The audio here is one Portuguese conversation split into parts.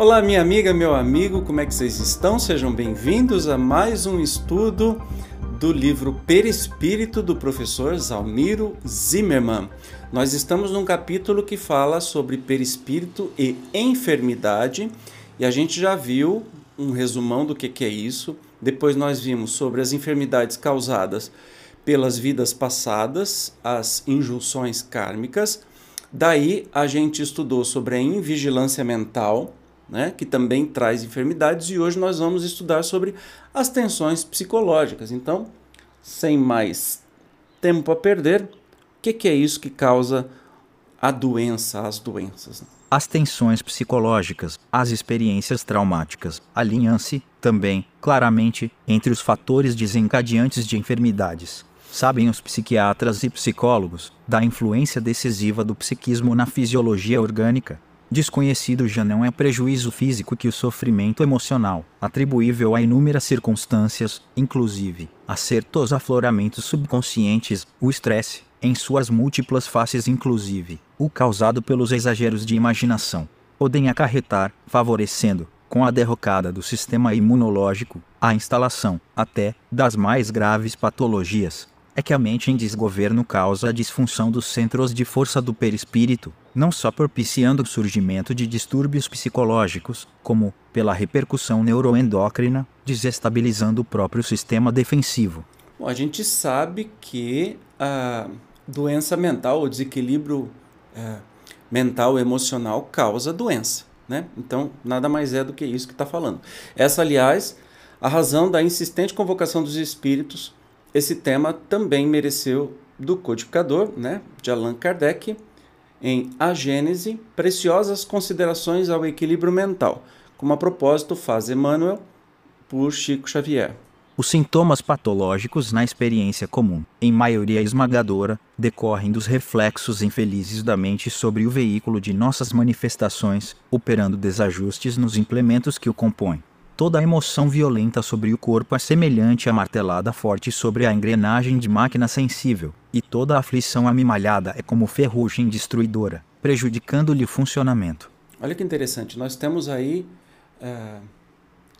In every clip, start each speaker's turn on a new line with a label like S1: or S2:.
S1: Olá, minha amiga, meu amigo, como é que vocês estão? Sejam bem-vindos a mais um estudo do livro Perispírito do professor Zalmiro Zimmermann. Nós estamos num capítulo que fala sobre perispírito e enfermidade e a gente já viu um resumão do que, que é isso. Depois nós vimos sobre as enfermidades causadas pelas vidas passadas, as injunções kármicas. Daí a gente estudou sobre a invigilância mental, né, que também traz enfermidades, e hoje nós vamos estudar sobre as tensões psicológicas. Então, sem mais tempo a perder, o que, que é isso que causa a doença, as doenças?
S2: As tensões psicológicas, as experiências traumáticas, alinham-se, também, claramente, entre os fatores desencadeantes de enfermidades. Sabem os psiquiatras e psicólogos da influência decisiva do psiquismo na fisiologia orgânica, Desconhecido já não é prejuízo físico que o sofrimento emocional, atribuível a inúmeras circunstâncias, inclusive a certos afloramentos subconscientes, o estresse, em suas múltiplas faces, inclusive o causado pelos exageros de imaginação, podem acarretar, favorecendo, com a derrocada do sistema imunológico, a instalação, até, das mais graves patologias, é que a mente em desgoverno causa a disfunção dos centros de força do perispírito, não só propiciando o surgimento de distúrbios psicológicos, como, pela repercussão neuroendócrina, desestabilizando o próprio sistema defensivo.
S1: Bom, a gente sabe que a doença mental, o desequilíbrio é, mental emocional causa doença, né? Então, nada mais é do que isso que está falando. Essa, aliás, a razão da insistente convocação dos espíritos esse tema também mereceu do codificador, né, de Allan Kardec, em A Gênese, preciosas considerações ao equilíbrio mental, como a propósito faz Emmanuel por Chico Xavier.
S2: Os sintomas patológicos na experiência comum, em maioria esmagadora, decorrem dos reflexos infelizes da mente sobre o veículo de nossas manifestações, operando desajustes nos implementos que o compõem. Toda a emoção violenta sobre o corpo é semelhante à martelada forte sobre a engrenagem de máquina sensível, e toda a aflição amimalhada é como ferrugem destruidora, prejudicando-lhe o funcionamento.
S1: Olha que interessante, nós temos aí é,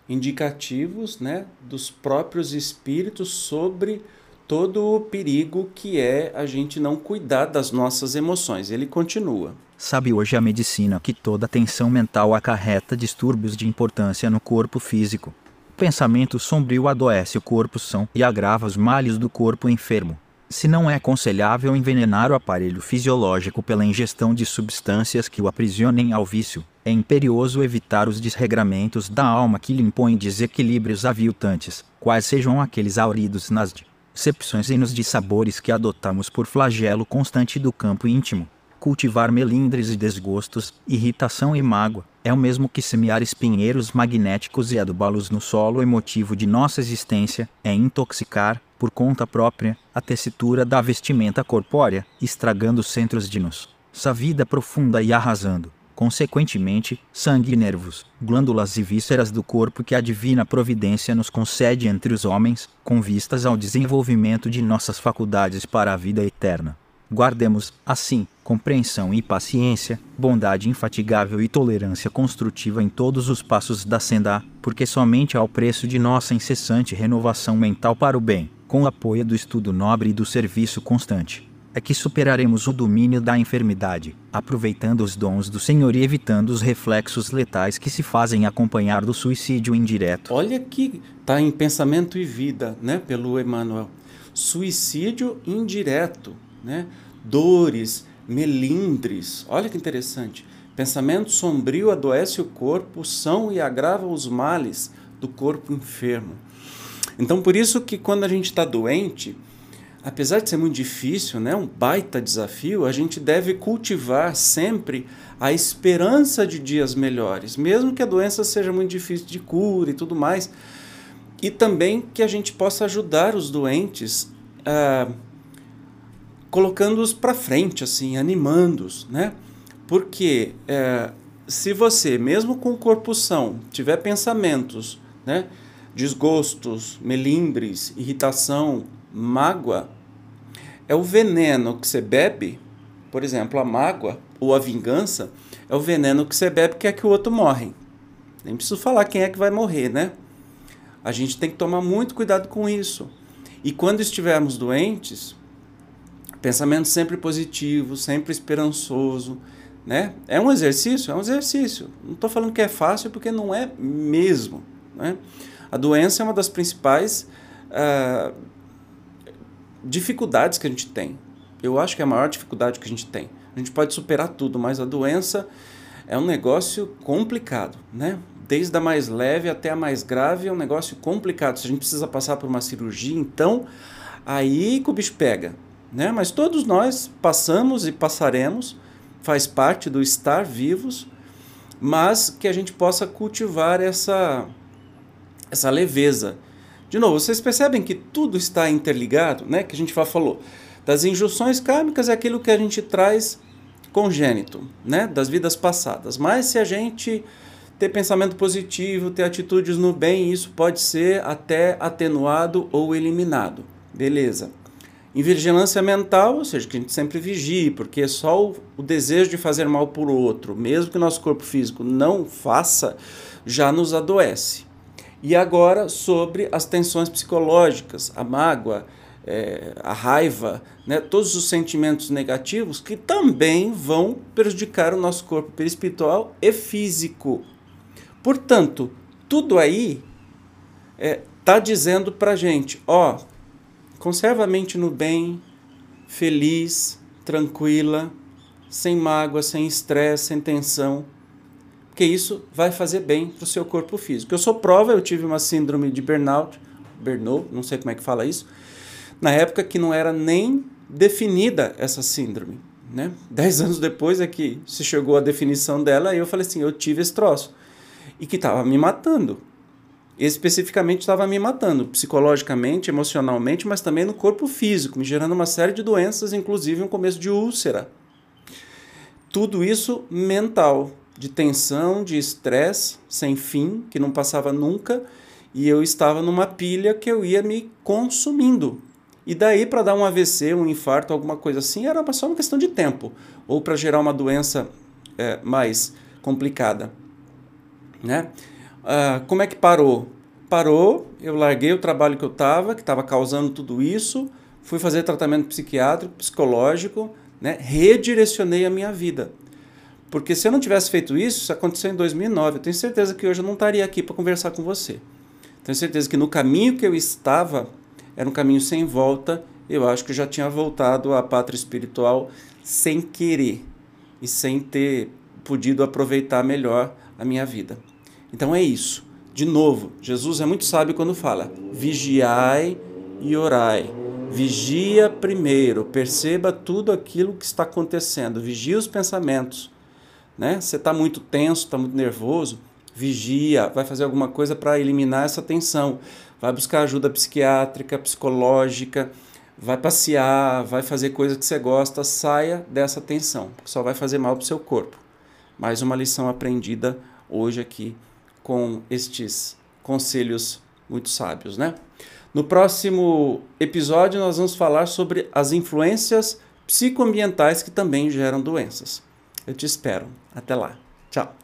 S1: indicativos né, dos próprios espíritos sobre todo o perigo que é a gente não cuidar das nossas emoções. Ele continua.
S2: Sabe hoje a medicina que toda tensão mental acarreta distúrbios de importância no corpo físico. Pensamento sombrio adoece o corpo são e agrava os males do corpo enfermo. Se não é aconselhável envenenar o aparelho fisiológico pela ingestão de substâncias que o aprisionem ao vício, é imperioso evitar os desregramentos da alma que lhe impõem desequilíbrios aviltantes, quais sejam aqueles auridos nas decepções e nos dissabores que adotamos por flagelo constante do campo íntimo. Cultivar melindres e desgostos, irritação e mágoa, é o mesmo que semear espinheiros magnéticos e adubá-los no solo emotivo de nossa existência, é intoxicar, por conta própria, a tessitura da vestimenta corpórea, estragando os centros de nossa vida profunda e arrasando, consequentemente, sangue e nervos, glândulas e vísceras do corpo que a divina providência nos concede entre os homens, com vistas ao desenvolvimento de nossas faculdades para a vida eterna. Guardemos, assim, compreensão e paciência, bondade infatigável e tolerância construtiva em todos os passos da senda, porque somente ao preço de nossa incessante renovação mental para o bem, com o apoio do estudo nobre e do serviço constante, é que superaremos o domínio da enfermidade, aproveitando os dons do Senhor e evitando os reflexos letais que se fazem acompanhar do suicídio indireto.
S1: Olha que está em pensamento e vida, né, pelo Emmanuel. Suicídio indireto né? dores, melindres. Olha que interessante. Pensamento sombrio adoece o corpo, são e agrava os males do corpo enfermo. Então, por isso que quando a gente está doente, apesar de ser muito difícil, né, um baita desafio, a gente deve cultivar sempre a esperança de dias melhores, mesmo que a doença seja muito difícil de cura e tudo mais. E também que a gente possa ajudar os doentes, uh, colocando-os para frente, assim, animando-os, né? Porque uh, se você, mesmo com o corpo são, tiver pensamentos, né, desgostos, melindres, irritação, mágoa, é o veneno que você bebe, por exemplo, a mágoa ou a vingança, é o veneno que você bebe que é que o outro morre. Nem preciso falar quem é que vai morrer, né? A gente tem que tomar muito cuidado com isso. E quando estivermos doentes, pensamento sempre positivo, sempre esperançoso, né? É um exercício? É um exercício. Não estou falando que é fácil porque não é mesmo. Né? A doença é uma das principais uh, dificuldades que a gente tem. Eu acho que é a maior dificuldade que a gente tem. A gente pode superar tudo, mas a doença é um negócio complicado, né? Desde a mais leve até a mais grave é um negócio complicado. Se a gente precisa passar por uma cirurgia, então aí que o bicho pega, né? Mas todos nós passamos e passaremos, faz parte do estar vivos, mas que a gente possa cultivar essa essa leveza de novo, vocês percebem que tudo está interligado, né? Que a gente falou. Das injunções kármicas é aquilo que a gente traz congênito, né? Das vidas passadas. Mas se a gente ter pensamento positivo, ter atitudes no bem, isso pode ser até atenuado ou eliminado. Beleza. Em vigilância mental, ou seja, que a gente sempre vigie, porque só o, o desejo de fazer mal por outro, mesmo que o nosso corpo físico não faça, já nos adoece. E agora sobre as tensões psicológicas, a mágoa, é, a raiva, né, todos os sentimentos negativos que também vão prejudicar o nosso corpo perispiritual e físico. Portanto, tudo aí está é, tá dizendo para gente, ó, conserva a mente no bem, feliz, tranquila, sem mágoa, sem estresse, sem tensão porque isso vai fazer bem para o seu corpo físico. Eu sou prova, eu tive uma síndrome de burnout, burnout, não sei como é que fala isso, na época que não era nem definida essa síndrome. Né? Dez anos depois é que se chegou a definição dela, e eu falei assim, eu tive esse troço. E que estava me matando. Especificamente estava me matando, psicologicamente, emocionalmente, mas também no corpo físico, me gerando uma série de doenças, inclusive um começo de úlcera. Tudo isso mental de tensão, de estresse sem fim, que não passava nunca, e eu estava numa pilha que eu ia me consumindo. E daí, para dar um AVC, um infarto, alguma coisa assim, era só uma questão de tempo, ou para gerar uma doença é, mais complicada. Né? Ah, como é que parou? Parou, eu larguei o trabalho que eu estava, que estava causando tudo isso, fui fazer tratamento psiquiátrico, psicológico, né? redirecionei a minha vida. Porque se eu não tivesse feito isso, isso aconteceu em 2009, eu tenho certeza que hoje eu não estaria aqui para conversar com você. Tenho certeza que no caminho que eu estava, era um caminho sem volta, eu acho que eu já tinha voltado à pátria espiritual sem querer e sem ter podido aproveitar melhor a minha vida. Então é isso. De novo, Jesus é muito sábio quando fala: vigiai e orai. Vigia primeiro, perceba tudo aquilo que está acontecendo, vigia os pensamentos né? Você está muito tenso, está muito nervoso, vigia, vai fazer alguma coisa para eliminar essa tensão. Vai buscar ajuda psiquiátrica, psicológica, vai passear, vai fazer coisa que você gosta, saia dessa tensão, porque só vai fazer mal para o seu corpo. Mais uma lição aprendida hoje aqui com estes conselhos muito sábios, né? No próximo episódio nós vamos falar sobre as influências psicoambientais que também geram doenças. Eu te espero. Até lá. Tchau.